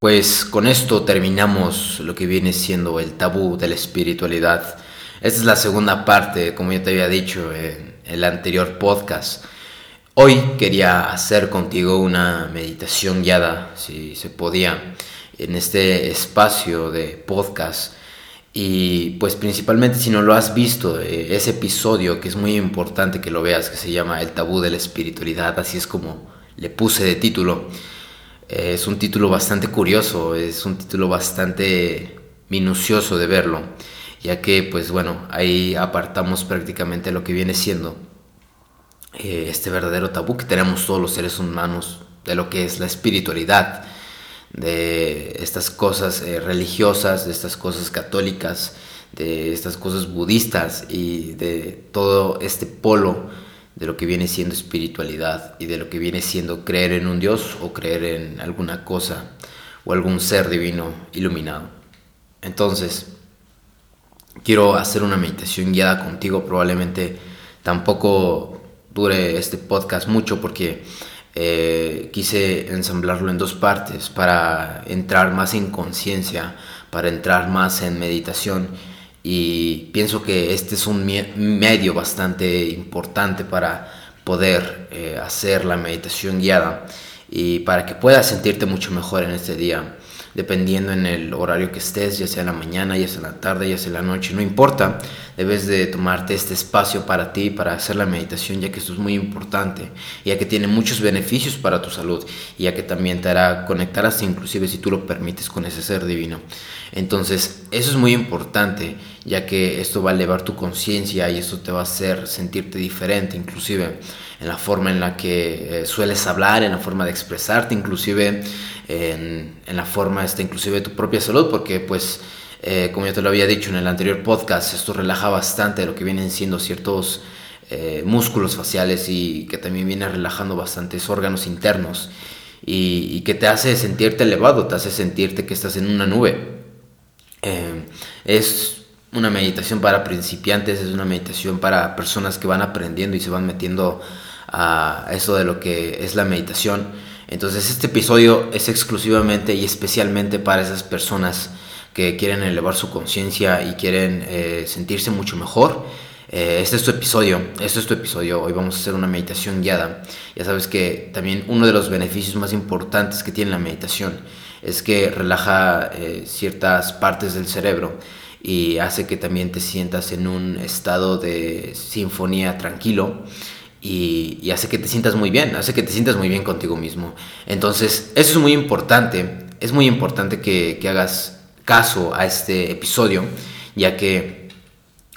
Pues con esto terminamos lo que viene siendo el tabú de la espiritualidad. Esta es la segunda parte, como ya te había dicho en el anterior podcast. Hoy quería hacer contigo una meditación guiada, si se podía, en este espacio de podcast. Y pues principalmente si no lo has visto, eh, ese episodio que es muy importante que lo veas, que se llama El tabú de la espiritualidad, así es como le puse de título es un título bastante curioso, es un título bastante minucioso de verlo, ya que pues bueno, ahí apartamos prácticamente lo que viene siendo eh, este verdadero tabú que tenemos todos los seres humanos de lo que es la espiritualidad, de estas cosas eh, religiosas, de estas cosas católicas, de estas cosas budistas y de todo este polo de lo que viene siendo espiritualidad y de lo que viene siendo creer en un Dios o creer en alguna cosa o algún ser divino iluminado. Entonces, quiero hacer una meditación guiada contigo, probablemente tampoco dure este podcast mucho porque eh, quise ensamblarlo en dos partes para entrar más en conciencia, para entrar más en meditación y pienso que este es un medio bastante importante para poder eh, hacer la meditación guiada y para que puedas sentirte mucho mejor en este día dependiendo en el horario que estés, ya sea en la mañana, ya sea en la tarde, ya sea en la noche, no importa, debes de tomarte este espacio para ti, para hacer la meditación, ya que esto es muy importante, ya que tiene muchos beneficios para tu salud, ya que también te hará conectar hasta inclusive si tú lo permites con ese ser divino. Entonces, eso es muy importante, ya que esto va a elevar tu conciencia y esto te va a hacer sentirte diferente, inclusive en la forma en la que eh, sueles hablar, en la forma de expresarte, inclusive en, la forma, esta, inclusive de tu propia salud, porque pues, eh, como ya te lo había dicho en el anterior podcast, esto relaja bastante lo que vienen siendo ciertos eh, músculos faciales y que también viene relajando bastantes órganos internos y, que te hace sentirte elevado, te hace sentirte que estás en una nube. Eh, es una meditación para principiantes, es una meditación para personas que van aprendiendo y se van metiendo a eso de lo que es la meditación. Entonces este episodio es exclusivamente y especialmente para esas personas que quieren elevar su conciencia y quieren eh, sentirse mucho mejor. Eh, este es tu episodio, este es tu episodio. Hoy vamos a hacer una meditación guiada. Ya sabes que también uno de los beneficios más importantes que tiene la meditación es que relaja eh, ciertas partes del cerebro y hace que también te sientas en un estado de sinfonía tranquilo y, hace que te sientas muy bien, hace que te sientas muy bien contigo mismo. Entonces, eso es muy importante, es muy importante que, hagas caso a este episodio, ya que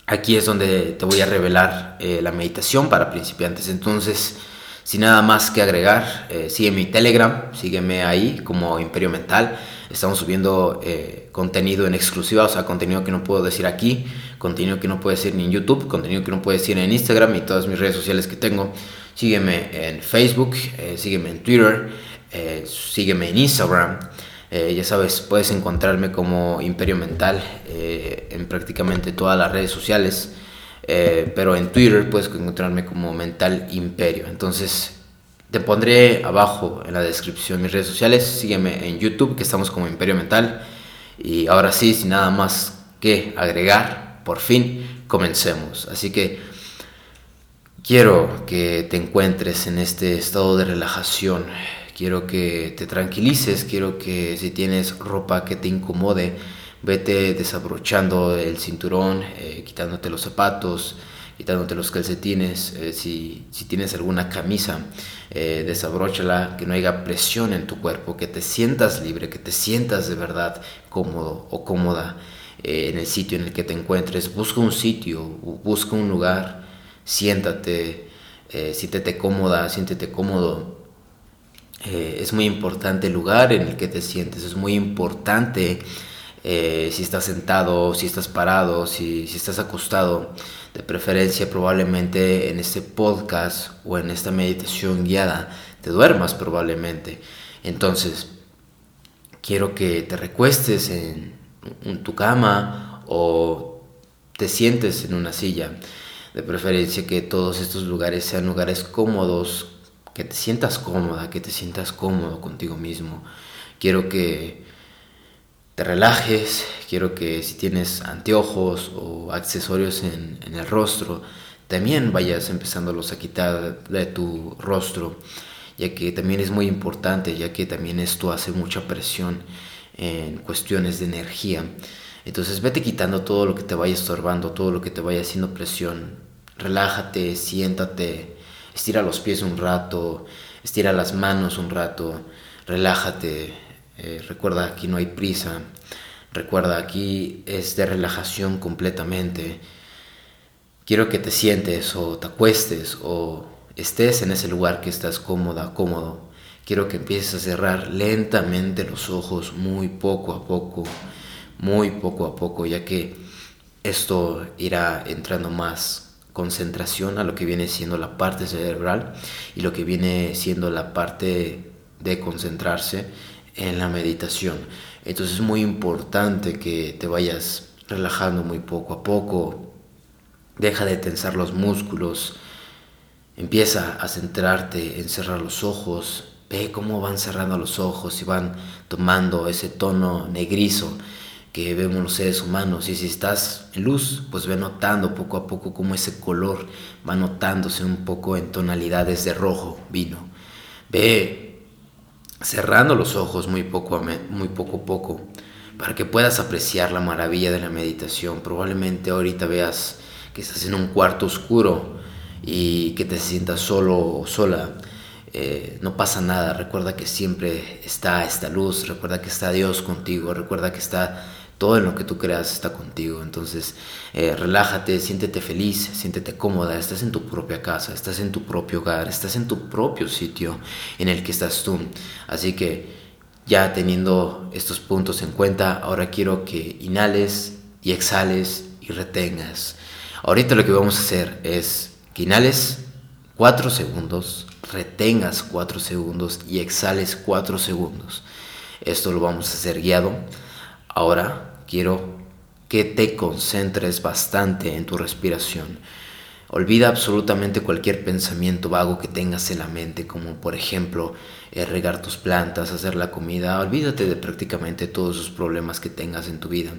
aquí es donde te voy a revelar eh, la meditación para principiantes. Entonces, sin nada más que agregar, eh, sigue mi Telegram, sígueme ahí como Imperio Mental. Estamos subiendo eh, contenido en exclusiva, o sea, contenido que no puedo decir aquí, contenido que no puedo decir ni en YouTube, contenido que no puedo decir en Instagram y todas mis redes sociales que tengo. Sígueme en Facebook, eh, sígueme en Twitter, sígueme en Instagram. Ya sabes, puedes encontrarme como Imperio Mental en prácticamente todas las redes sociales. pero en Twitter puedes encontrarme como Mental Imperio. Entonces, te pondré abajo en la descripción mis redes sociales. Sígueme en YouTube, que estamos como Imperio Mental. Y ahora sí, sin nada más que agregar, por fin comencemos. Así que quiero que te encuentres en este estado de relajación. Quiero que te tranquilices. Quiero que si tienes ropa que te incomode, vete desabrochando el cinturón, eh, quitándote los zapatos quitándote los calcetines, eh, si, si, tienes alguna camisa, eh, desabróchala, que no haya presión en tu cuerpo, que te sientas libre, que te sientas de verdad cómodo o cómoda eh, en el sitio en el que te encuentres. Busca un sitio, busca un lugar, siéntate, siéntete cómoda, siéntete cómodo. Es muy importante el lugar en el que te sientes, es muy importante si estás sentado, si estás parado, si, si estás acostado de preferencia probablemente en este podcast o en esta meditación guiada te duermas probablemente. Entonces, quiero que te recuestes en, tu cama o te sientes en una silla. De preferencia que todos estos lugares sean lugares cómodos, que te sientas cómoda, que te sientas cómodo contigo mismo, quiero que te relajes, quiero que si tienes anteojos o accesorios en, el rostro, también vayas empezándolos a quitar de tu rostro, ya que también es muy importante, ya que también esto hace mucha presión en cuestiones de energía. Entonces vete quitando todo lo que te vaya estorbando, todo lo que te vaya haciendo presión. Relájate, siéntate, estira los pies un rato, estira las manos un rato, relájate. Eh, recuerda, aquí no hay prisa. Recuerda, aquí es de relajación completamente quiero que te sientes o te acuestes o estés en ese lugar que estás cómoda, cómodo. Quiero que empieces a cerrar lentamente los ojos, muy poco a poco, muy poco a poco, ya que esto irá entrando más concentración a lo que viene siendo la parte cerebral y lo que viene siendo la parte de concentrarse en la meditación. Entonces es muy importante que te vayas relajando muy poco a poco, Deja de tensar los músculos. Empieza a centrarte en cerrar los ojos. Ve cómo van cerrando los ojos y van tomando ese tono negrizo que vemos los seres humanos. Y si estás en luz, pues ve notando poco a poco cómo ese color va notándose un poco en tonalidades de rojo, vino. Ve cerrando los ojos muy poco a muy poco poco para que puedas apreciar la maravilla de la meditación. Probablemente ahorita veas que estás en un cuarto oscuro y que te sientas solo o sola, eh, no pasa nada. Recuerda que siempre está esta luz, recuerda que está Dios contigo, recuerda que está todo en lo que tú creas está contigo. Entonces, eh, relájate, siéntete feliz, siéntete cómoda, estás en tu propia casa, estás en tu propio hogar, estás en tu propio sitio en el que estás tú. Así que ya teniendo estos puntos en cuenta, ahora quiero que inhales y exhales y retengas. Ahorita lo que vamos a hacer es que inhales 4 segundos, retengas 4 segundos y exhales 4 segundos. Esto lo vamos a hacer guiado. Ahora quiero que te concentres bastante en tu respiración. Olvida absolutamente cualquier pensamiento vago que tengas en la mente, como por ejemplo eh, regar tus plantas, hacer la comida. Olvídate de prácticamente todos los problemas que tengas en tu vida.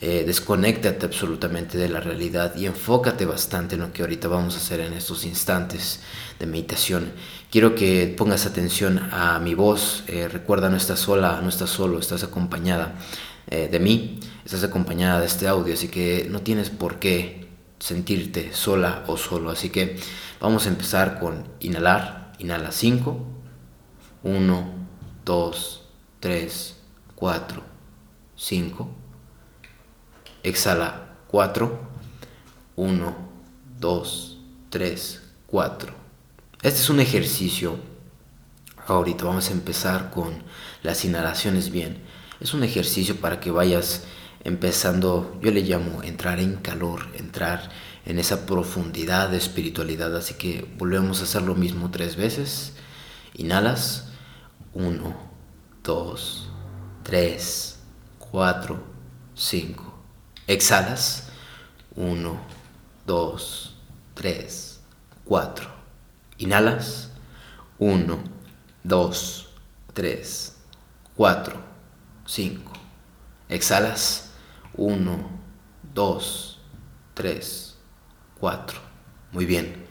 Eh, desconéctate absolutamente de la realidad y enfócate bastante en lo que ahorita vamos a hacer en estos instantes de meditación. Quiero que pongas atención a mi voz. Eh, recuerda, no estás sola, no estás solo, estás acompañada eh, de mí, estás acompañada de este audio, así que no tienes por qué sentirte sola o solo. Así que vamos a empezar con inhalar. Inhala 5, 1, 2, 3, 4, 5. Exhala 4. 1, 2, 3, 4. Este es un ejercicio. Ahorita vamos a empezar con las inhalaciones bien. Es un ejercicio para que vayas empezando, yo le llamo entrar en calor, entrar en esa profundidad de espiritualidad. Así que volvemos a hacer lo mismo tres veces. Inhalas. 1, 2, 3, 4, 5. Exhalas. 1, 2, 3, 4. Inhalas. 1, 2, 3, 4, 5. Exhalas. 1, 2, 3, 4. Muy bien.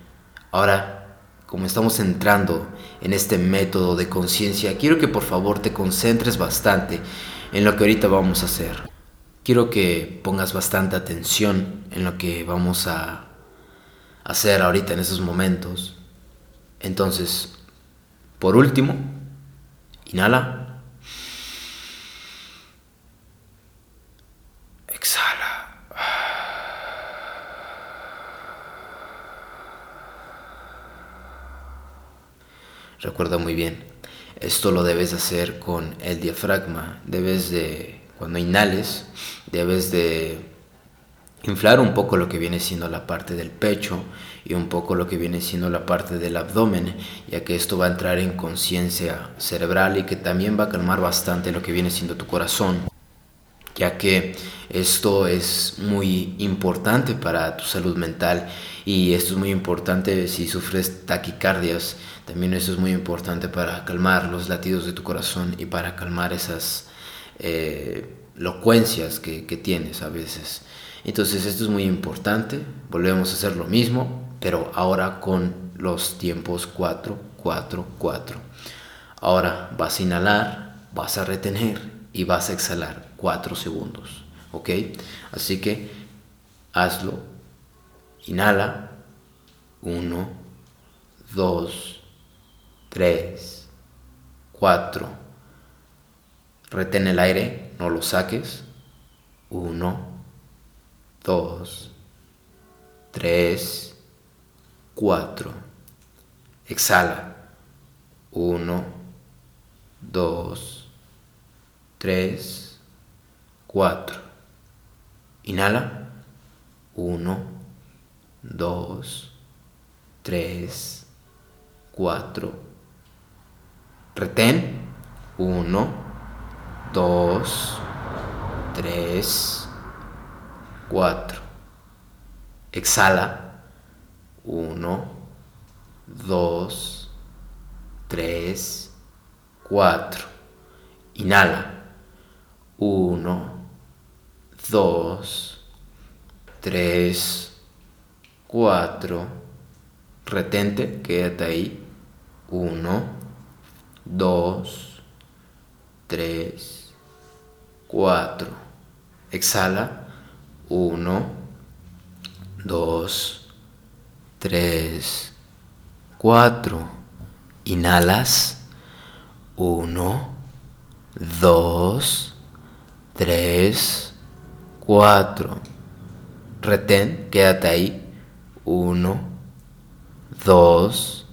Ahora, como estamos entrando en este método de conciencia, quiero que por favor te concentres bastante en lo que ahorita vamos a hacer quiero que pongas bastante atención en lo que vamos a hacer ahorita en esos momentos. Entonces, por último, inhala. Exhala. Recuerda muy bien, esto lo debes hacer con el diafragma, debes de cuando inhales, debes de inflar un poco lo que viene siendo la parte del pecho y un poco lo que viene siendo la parte del abdomen, ya que esto va a entrar en conciencia cerebral y que también va a calmar bastante lo que viene siendo tu corazón. Ya que esto es muy importante para tu salud mental y esto es muy importante si sufres taquicardias, también eso es muy importante para calmar los latidos de tu corazón y para calmar esas eh, locuencias que, que tienes a veces. Entonces esto es muy importante, volvemos a hacer lo mismo, pero ahora con los tiempos 4, 4, 4. Ahora vas a inhalar, vas a retener y vas a exhalar 4 segundos, ¿ok? Así que hazlo, inhala, 1, 2, 3, 4, retén el aire, no lo saques, 1, 2, 3, 4. Exhala. 1, 2, 3, 4. Inhala. 1, 2, 3, 4. Retén. 1, 2, 3, 4. Exhala. 1, 2, 3, 4. Inhala. 1, 2, 3, 4. Retente, quédate ahí. 1, 2, 3, 4. Exhala. 1, 2, 3, 4. Inhalas. 1, 2, 3, 4. Retén, quédate ahí. 1, 2,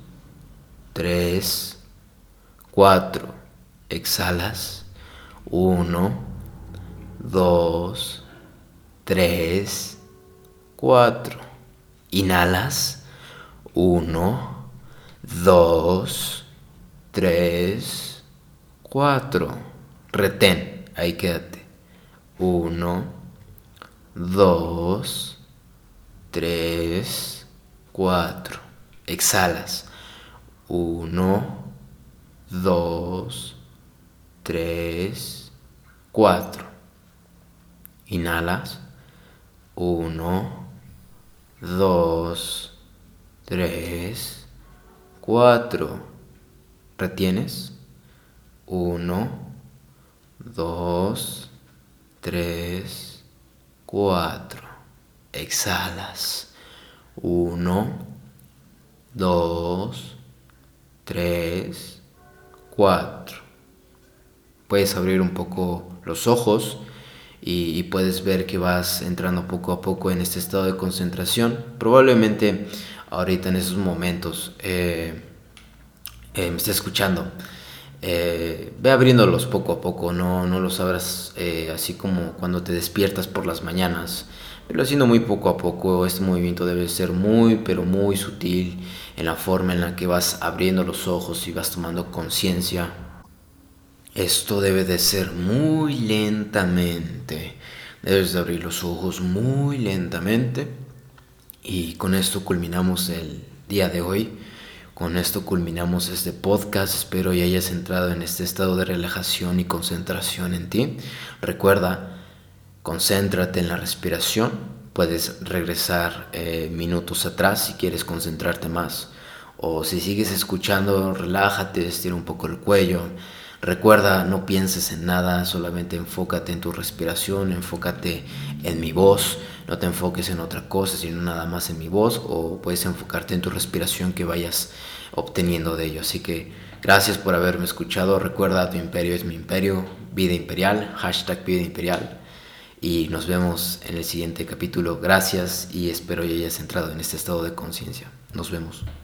3, 4. Exhalas. 1, 2, 3, 4. Inhalas. 1, 2, 3, 4. Retén. Ahí quédate. 1, 2, 3, 4. Exhalas. 1, 2, 3, 4. Inhalas. 1, 2, 3, 4. Retienes. 1, 2, 3, 4. Exhalas. 1, 2, 3, 4. Puedes abrir un poco los ojos y, puedes ver que vas entrando poco a poco en este estado de concentración. Probablemente ahorita en esos momentos eh, eh, me esté escuchando. Eh, ve abriéndolos poco a poco, no, no los abras así como cuando te despiertas por las mañanas, pero haciendo muy poco a poco. Este movimiento debe ser muy, pero muy sutil en la forma en la que vas abriendo los ojos y vas tomando conciencia esto debe de ser muy lentamente. Debes de abrir los ojos muy lentamente. Y con esto culminamos el día de hoy. Con esto culminamos este podcast. Espero y hayas entrado en este estado de relajación y concentración en ti. Recuerda, concéntrate en la respiración. Puedes regresar eh, minutos atrás si quieres concentrarte más. O si sigues escuchando, relájate, estira un poco el cuello Recuerda, no pienses en nada, solamente enfócate en tu respiración, enfócate en mi voz, no te enfoques en otra cosa, sino nada más en mi voz, o puedes enfocarte en tu respiración que vayas obteniendo de ello. Así que gracias por haberme escuchado, recuerda, tu imperio es mi imperio, vida imperial, hashtag vida imperial, y nos vemos en el siguiente capítulo. Gracias y espero que hayas entrado en este estado de conciencia. Nos vemos.